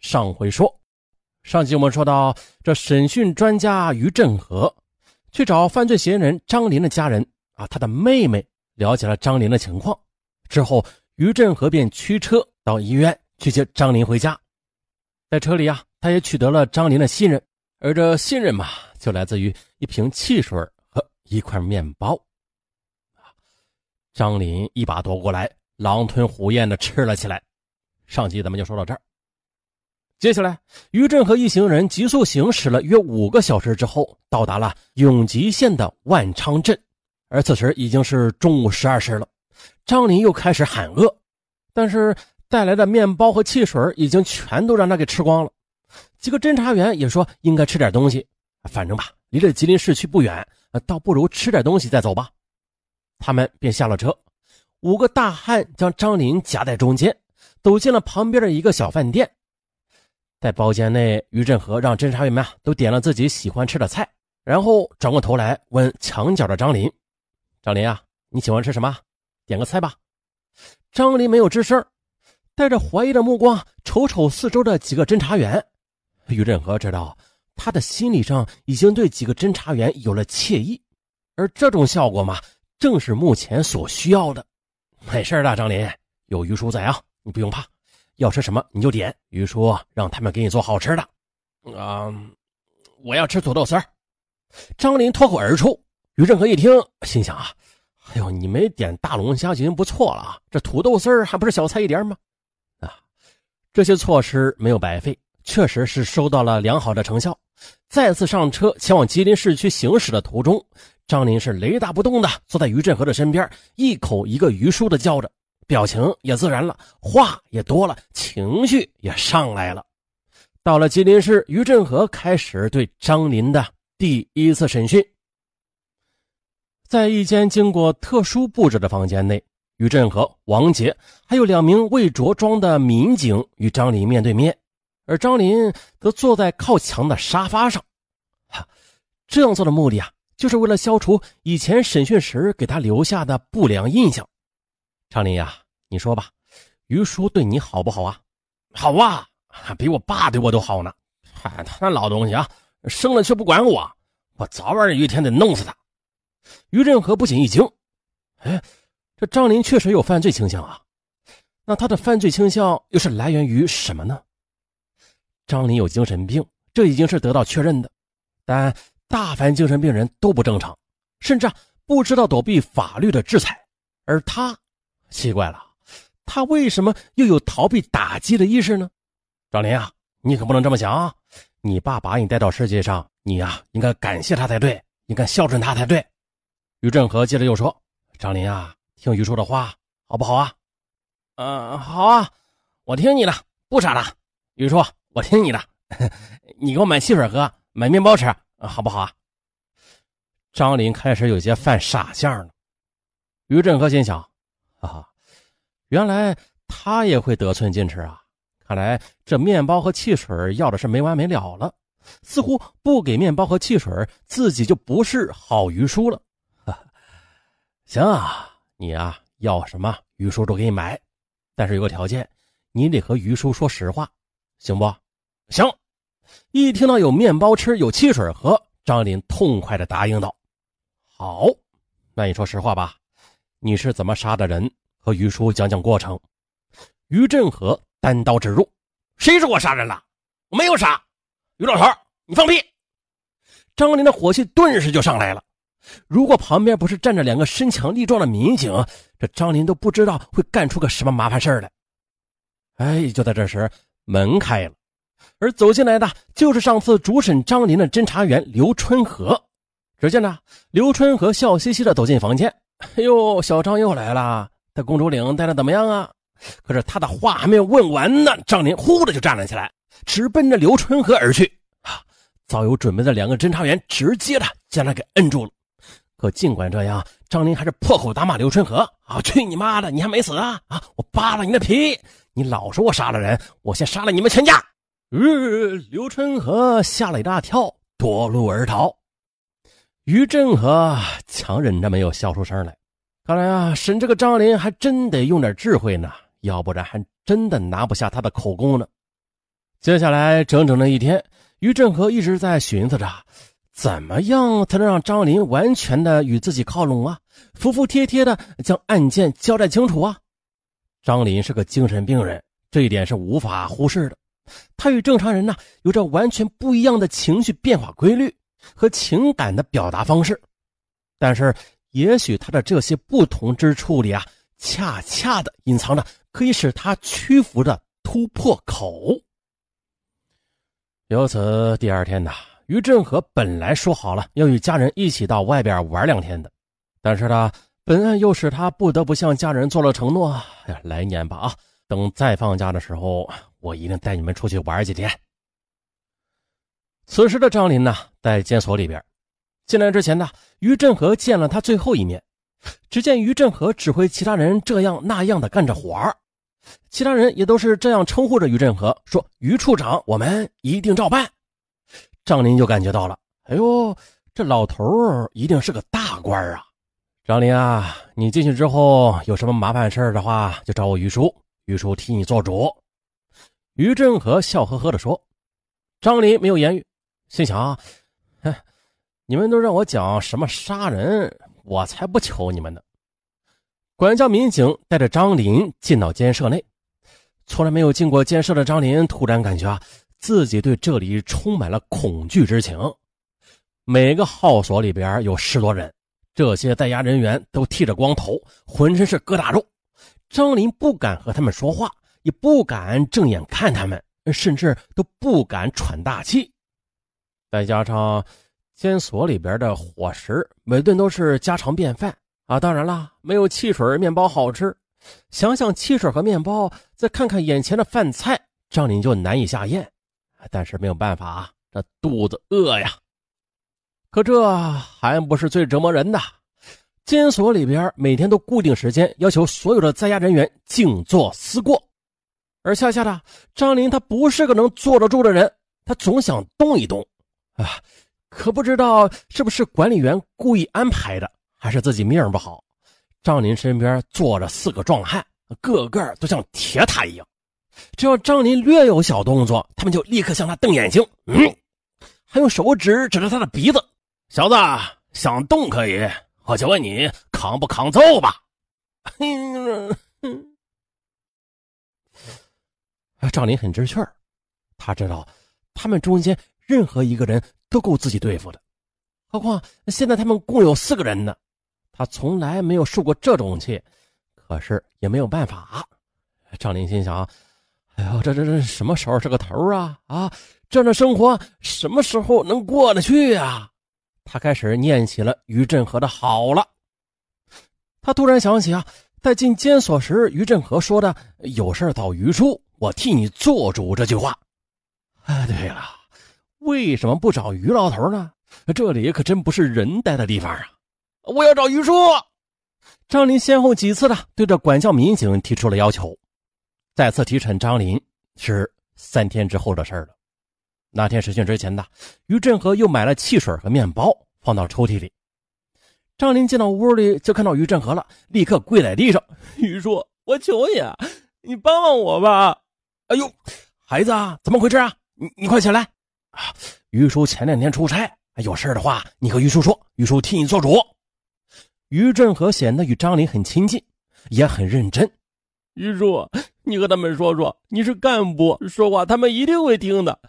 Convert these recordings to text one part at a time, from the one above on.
上回说，上集我们说到，这审讯专家于振和去找犯罪嫌疑人张林的家人啊，他的妹妹了解了张林的情况之后，于振和便驱车到医院去接张林回家。在车里啊，他也取得了张林的信任，而这信任嘛，就来自于一瓶汽水和一块面包。张林一把夺过来，狼吞虎咽的吃了起来。上集咱们就说到这儿。接下来，于振和一行人急速行驶了约五个小时之后，到达了永吉县的万昌镇。而此时已经是中午十二时了，张林又开始喊饿，但是带来的面包和汽水已经全都让他给吃光了。几个侦查员也说应该吃点东西，反正吧，离这吉林市区不远，倒不如吃点东西再走吧。他们便下了车，五个大汉将张林夹在中间，走进了旁边的一个小饭店。在包间内，于振和让侦查员们都点了自己喜欢吃的菜，然后转过头来问墙角的张林：“张林啊，你喜欢吃什么？点个菜吧。”张林没有吱声，带着怀疑的目光瞅瞅四周的几个侦查员。于振和知道他的心理上已经对几个侦查员有了惬意，而这种效果嘛，正是目前所需要的。没事的，张林，有于叔在啊，你不用怕。要吃什么你就点，于叔让他们给你做好吃的。啊，我要吃土豆丝儿。张林脱口而出。于振和一听，心想啊，哎呦，你没点大龙虾已经不错了啊，这土豆丝儿还不是小菜一碟吗？啊，这些措施没有白费，确实是收到了良好的成效。再次上车前往吉林市区行驶的途中，张林是雷打不动的坐在于振和的身边，一口一个于叔的叫着。表情也自然了，话也多了，情绪也上来了。到了吉林市，于振和开始对张林的第一次审讯。在一间经过特殊布置的房间内，于振和、王杰还有两名未着装的民警与张林面对面，而张林则坐在靠墙的沙发上。哈，这样做的目的啊，就是为了消除以前审讯时给他留下的不良印象。张林呀，你说吧，于叔对你好不好啊？好啊，比我爸对我都好呢。嗨，他那老东西啊，生了却不管我，我早晚有一天得弄死他。于振和不仅一惊，哎，这张林确实有犯罪倾向啊。那他的犯罪倾向又是来源于什么呢？张林有精神病，这已经是得到确认的，但大凡精神病人都不正常，甚至啊不知道躲避法律的制裁，而他。奇怪了，他为什么又有逃避打击的意识呢？张林啊，你可不能这么想啊！你爸把你带到世界上，你呀应该感谢他才对，应该孝顺他才对。于振和接着又说：“张林啊，听于叔的话，好不好啊？”“嗯，好啊，我听你的，不傻了。”“于叔，我听你的，你给我买汽水喝，买面包吃，好不好啊？”张林开始有些犯傻相了。于振和心想。啊，原来他也会得寸进尺啊！看来这面包和汽水要的是没完没了了。似乎不给面包和汽水，自己就不是好鱼叔了。哈行啊，你啊要什么鱼叔都给你买，但是有个条件，你得和鱼叔说实话，行不？行。一听到有面包吃，有汽水喝，张林痛快的答应道：“好，那你说实话吧。”你是怎么杀的人？和于叔讲讲过程。于振和单刀直入：“谁说我杀人了？我没有杀。”于老头，你放屁！张林的火气顿时就上来了。如果旁边不是站着两个身强力壮的民警，这张林都不知道会干出个什么麻烦事来。哎，就在这时，门开了，而走进来的就是上次主审张林的侦查员刘春和。只见呢，刘春和笑嘻嘻的走进房间。哎呦，小张又来了！在公主岭待的怎么样啊？可是他的话还没有问完呢，张林呼的就站了起来，直奔着刘春和而去。啊！早有准备的两个侦查员直接的将他给摁住了。可尽管这样，张林还是破口大骂刘春和：“啊，去你妈的！你还没死啊？啊！我扒了你的皮！你老说我杀了人，我先杀了你们全家！”呃，刘春和吓了一大跳，夺路而逃。于振和强忍着没有笑出声来，看来啊，审这个张林还真得用点智慧呢，要不然还真的拿不下他的口供呢。接下来整整的一天，于振和一直在寻思着，怎么样才能让张林完全的与自己靠拢啊，服服帖帖的将案件交代清楚啊。张林是个精神病人，这一点是无法忽视的。他与正常人呢有着完全不一样的情绪变化规律和情感的表达方式，但是也许他的这些不同之处里啊，恰恰的隐藏着可以使他屈服的突破口。由此，第二天呢，于振和本来说好了要与家人一起到外边玩两天的，但是呢，本案又使他不得不向家人做了承诺：哎呀，来年吧啊，等再放假的时候，我一定带你们出去玩几天。此时的张林呢，在监所里边，进来之前呢，于振和见了他最后一面。只见于振和指挥其他人这样那样的干着活儿。其他人也都是这样称呼着于振和，说：“于处长，我们一定照办。”张林就感觉到了，哎呦，这老头儿一定是个大官啊！张林啊，你进去之后有什么麻烦事儿的话，就找我于叔，于叔替你做主。于振和笑呵呵地说。张林没有言语，心想：“哼，你们都让我讲什么杀人，我才不求你们呢。”管教民警带着张林进到监舍内，从来没有进过监舍的张林突然感觉啊，自己对这里充满了恐惧之情。每个号所里边有十多人，这些在押人员都剃着光头，浑身是疙瘩肉。张林不敢和他们说话，也不敢正眼看他们，甚至都不敢喘大气。再加上监所里边的伙食，每顿都是家常便饭。啊，当然了，没有汽水、面包好吃。想想汽水和面包，再看看眼前的饭菜，张林就难以下咽。但是没有办法啊，这肚子饿呀。可这还不是最折磨人的。监所里边每天都固定时间要求所有的在押人员静坐思过，而恰恰的张林他不是个能坐得住的人，他总想动一动。啊，可不知道是不是管理员故意安排的。还是自己命不好。张林身边坐着四个壮汉，个个都像铁塔一样。只要张林略有小动作，他们就立刻向他瞪眼睛，嗯，还用手指指着他的鼻子：“小子，想动可以，我就问你扛不扛揍吧。”张林很知趣儿，他知道他们中间任何一个人都够自己对付的，何况现在他们共有四个人呢。他从来没有受过这种气，可是也没有办法。张林心想：“哎呦，这这这什么时候是个头啊？啊，这样的生活什么时候能过得去呀？”他开始念起了于振和的好了。他突然想起啊，在进监所时，于振和说的“有事找于叔，我替你做主”这句话。哎，对了，为什么不找于老头呢？这里可真不是人待的地方啊！我要找于叔。张林先后几次的对着管教民警提出了要求。再次提审张林是三天之后的事了。那天实训之前的于振和又买了汽水和面包放到抽屉里。张林进到屋里就看到于振和了，立刻跪在地上：“ 于叔，我求你，你帮帮我吧！”“哎呦，孩子啊，怎么回事啊？你你快起来！”“啊，于叔前两天出差，有事的话你和于叔说，于叔替你做主。”于振和显得与张林很亲近，也很认真。于叔，你和他们说说，你是干部，说话他们一定会听的。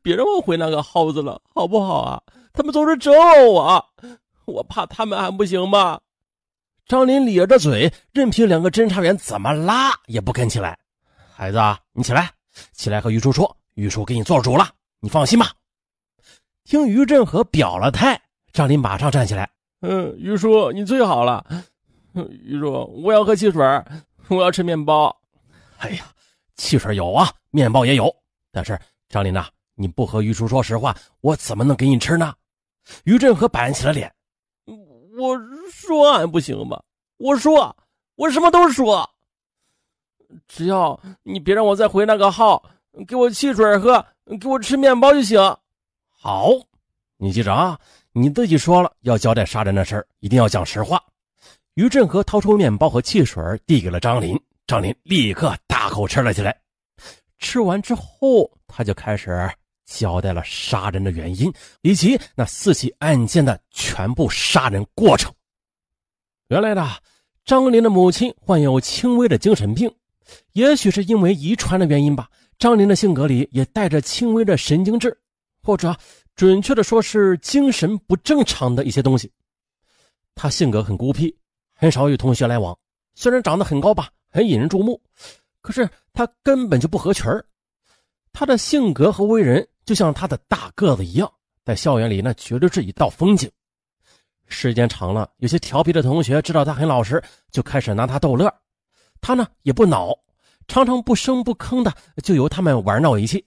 别让我回那个耗子了，好不好啊？他们总是折磨我，我怕他们还不行吗？张林咧着嘴，任凭两个侦查员怎么拉也不肯起来。孩子，你起来，起来和于叔说，于叔给你做主了，你放心吧。听于振和表了态，张林马上站起来。嗯，于叔，你最好了。于叔，我要喝汽水，我要吃面包。哎呀，汽水有啊，面包也有。但是张林呐，你不和于叔说实话，我怎么能给你吃呢？于振和板起了脸。我说俺不行吧？我说，我什么都说。只要你别让我再回那个号，给我汽水喝，给我吃面包就行。好，你记着啊。你自己说了要交代杀人的事儿，一定要讲实话。于振和掏出面包和汽水递给了张林，张林立刻大口吃了起来。吃完之后，他就开始交代了杀人的原因以及那四起案件的全部杀人过程。原来呢，张林的母亲患有轻微的精神病，也许是因为遗传的原因吧。张林的性格里也带着轻微的神经质，或者准确的说是精神不正常的一些东西。他性格很孤僻，很少与同学来往。虽然长得很高吧，很引人注目，可是他根本就不合群儿。他的性格和为人就像他的大个子一样，在校园里那绝对是一道风景。时间长了，有些调皮的同学知道他很老实，就开始拿他逗乐。他呢也不恼，常常不声不吭的就由他们玩闹一气。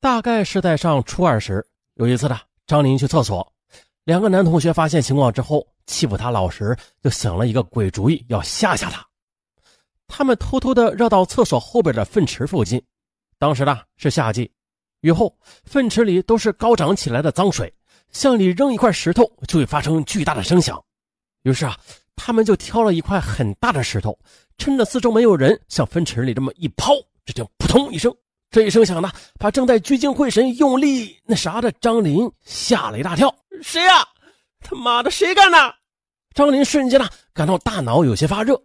大概是在上初二时，有一次呢，张林去厕所，两个男同学发现情况之后，欺负他老实，就想了一个鬼主意，要吓吓他。他们偷偷的绕到厕所后边的粪池附近。当时呢是夏季，雨后粪池里都是高涨起来的脏水，向里扔一块石头就会发生巨大的声响。于是啊，他们就挑了一块很大的石头，趁着四周没有人，向粪池里这么一抛，这就扑通一声，这一声响呢，把正在聚精会神用力那啥的张林吓了一大跳。谁呀？他妈的，谁干的？张林瞬间呢感到大脑有些发热，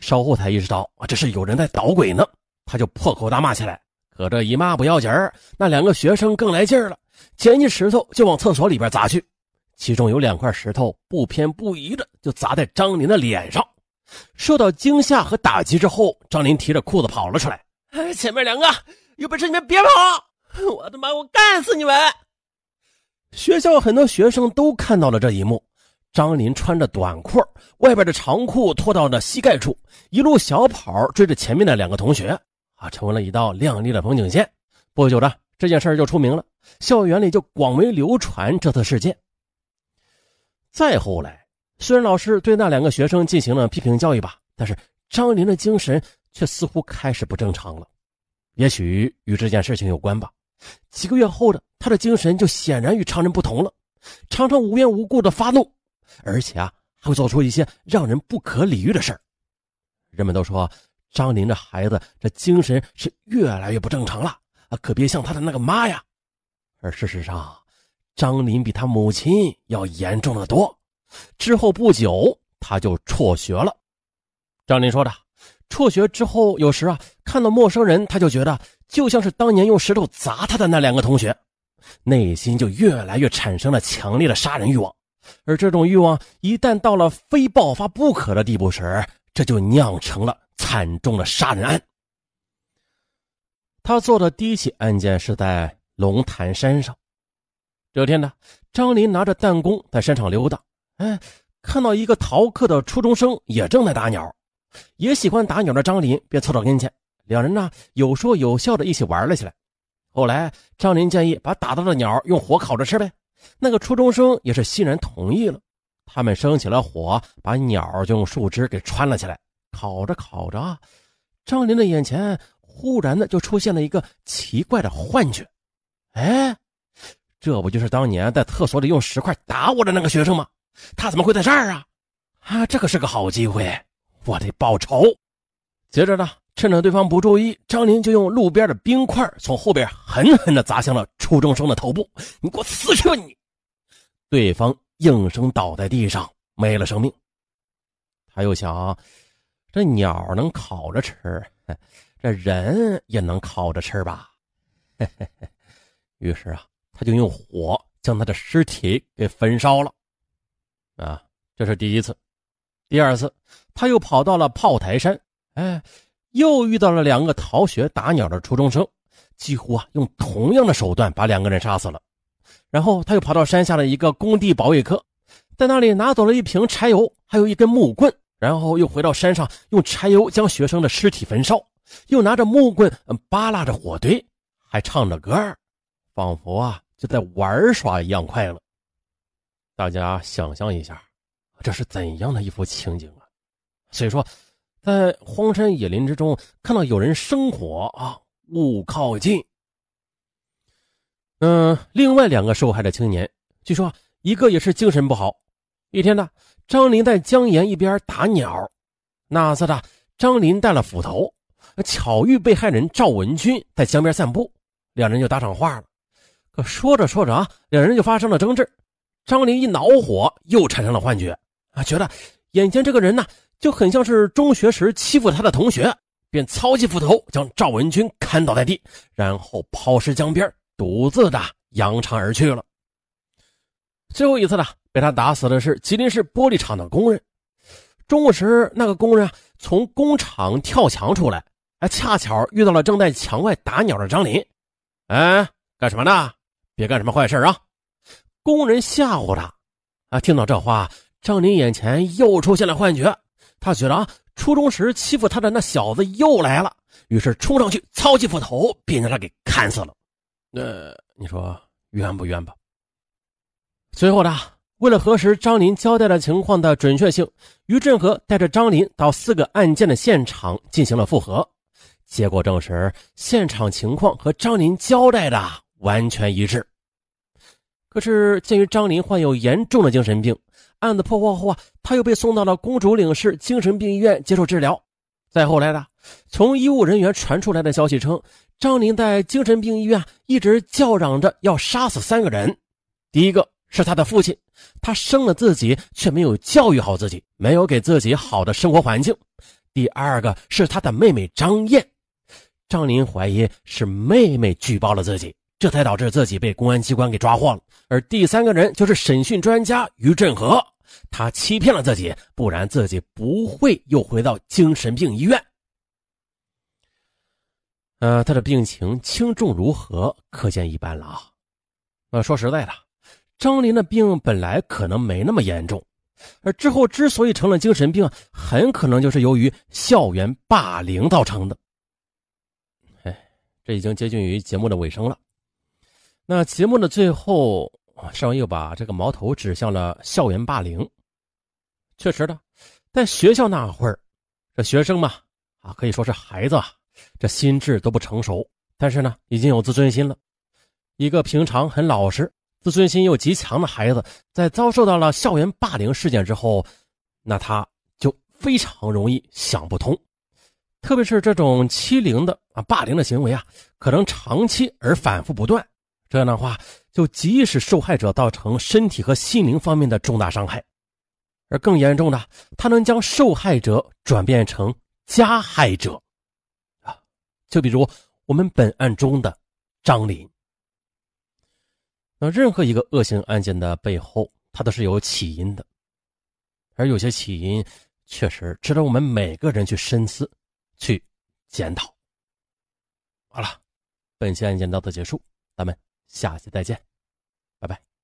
稍后才意识到啊，这是有人在捣鬼呢，他就破口大骂起来。可这一骂不要紧儿，那两个学生更来劲儿了，捡起石头就往厕所里边砸去。其中有两块石头不偏不倚的就砸在张林的脸上。受到惊吓和打击之后，张林提着裤子跑了出来。哎，前面两个有本事你们别跑！我他妈我干死你们！学校很多学生都看到了这一幕。张林穿着短裤，外边的长裤拖到了膝盖处，一路小跑追着前面的两个同学。啊，成为了一道亮丽的风景线。不久的，这件事就出名了，校园里就广为流传这次事件。再后来，虽然老师对那两个学生进行了批评教育吧，但是张林的精神却似乎开始不正常了。也许与这件事情有关吧。几个月后的他的精神就显然与常人不同了，常常无缘无故的发怒，而且啊，还会做出一些让人不可理喻的事儿。人们都说。张林这孩子，这精神是越来越不正常了啊！可别像他的那个妈呀。而事实上，张林比他母亲要严重的多。之后不久，他就辍学了。张林说的，辍学之后，有时啊看到陌生人，他就觉得就像是当年用石头砸他的那两个同学，内心就越来越产生了强烈的杀人欲望。而这种欲望一旦到了非爆发不可的地步时，这就酿成了。惨重的杀人案。他做的第一起案件是在龙潭山上。这天呢，张林拿着弹弓在山上溜达，哎，看到一个逃课的初中生也正在打鸟，也喜欢打鸟的张林便凑到跟前，两人呢有说有笑的一起玩了起来。后来张林建议把打到的鸟用火烤着吃呗，那个初中生也是欣然同意了。他们生起了火，把鸟就用树枝给穿了起来。烤着烤着，张林的眼前忽然的就出现了一个奇怪的幻觉。哎，这不就是当年在厕所里用石块打我的那个学生吗？他怎么会在这儿啊？啊，这可是个好机会，我得报仇。接着呢，趁着对方不注意，张林就用路边的冰块从后边狠狠的砸向了初中生的头部。你给我死去吧你！对方应声倒在地上，没了生命。他又想。这鸟能烤着吃，这人也能烤着吃吧？于是啊，他就用火将他的尸体给焚烧了。啊，这是第一次。第二次，他又跑到了炮台山，哎，又遇到了两个逃学打鸟的初中生，几乎啊用同样的手段把两个人杀死了。然后他又跑到山下的一个工地保卫科，在那里拿走了一瓶柴油，还有一根木棍。然后又回到山上，用柴油将学生的尸体焚烧，又拿着木棍扒拉着火堆，还唱着歌仿佛啊就在玩耍一样快乐。大家想象一下，这是怎样的一幅情景啊！所以说，在荒山野林之中看到有人生火啊，勿靠近。嗯，另外两个受害的青年，据说一个也是精神不好。一天呢。张林在江沿一边打鸟，那次的张林带了斧头，巧遇被害人赵文军在江边散步，两人就搭上话了。说着说着啊，两人就发生了争执。张林一恼火，又产生了幻觉啊，觉得眼前这个人呢就很像是中学时欺负他的同学，便操起斧头将赵文军砍倒在地，然后抛尸江边，独自的扬长而去了。最后一次呢，被他打死的是吉林市玻璃厂的工人。中午时，那个工人从工厂跳墙出来，哎，恰巧遇到了正在墙外打鸟的张林。哎，干什么呢？别干什么坏事啊！工人吓唬他。啊，听到这话，张林眼前又出现了幻觉。他觉得啊，初中时欺负他的那小子又来了，于是冲上去操起斧头，便将他给砍死了。呃，你说冤不冤吧？随后呢？为了核实张林交代的情况的准确性，于振和带着张林到四个案件的现场进行了复核，结果证实现场情况和张林交代的完全一致。可是，鉴于张林患有严重的精神病，案子破获后啊，他又被送到了公主岭市精神病医院接受治疗。再后来的，从医务人员传出来的消息称，张林在精神病医院一直叫嚷着要杀死三个人，第一个。是他的父亲，他生了自己，却没有教育好自己，没有给自己好的生活环境。第二个是他的妹妹张燕，张林怀疑是妹妹举报了自己，这才导致自己被公安机关给抓获了。而第三个人就是审讯专家于振和，他欺骗了自己，不然自己不会又回到精神病医院。呃，他的病情轻重如何，可见一斑了啊。呃，说实在的。张林的病本来可能没那么严重，而之后之所以成了精神病，很可能就是由于校园霸凌造成的。哎，这已经接近于节目的尾声了。那节目的最后，尚文又把这个矛头指向了校园霸凌。确实的，在学校那会儿，这学生嘛，啊，可以说是孩子，啊这心智都不成熟，但是呢，已经有自尊心了。一个平常很老实。自尊心又极强的孩子，在遭受到了校园霸凌事件之后，那他就非常容易想不通。特别是这种欺凌的啊霸凌的行为啊，可能长期而反复不断，这样的话就极易使受害者造成身体和心灵方面的重大伤害。而更严重的，他能将受害者转变成加害者啊，就比如我们本案中的张林。那任何一个恶性案件的背后，它都是有起因的，而有些起因确实值得我们每个人去深思、去检讨。好了，本期案件到此结束，咱们下期再见。拜拜。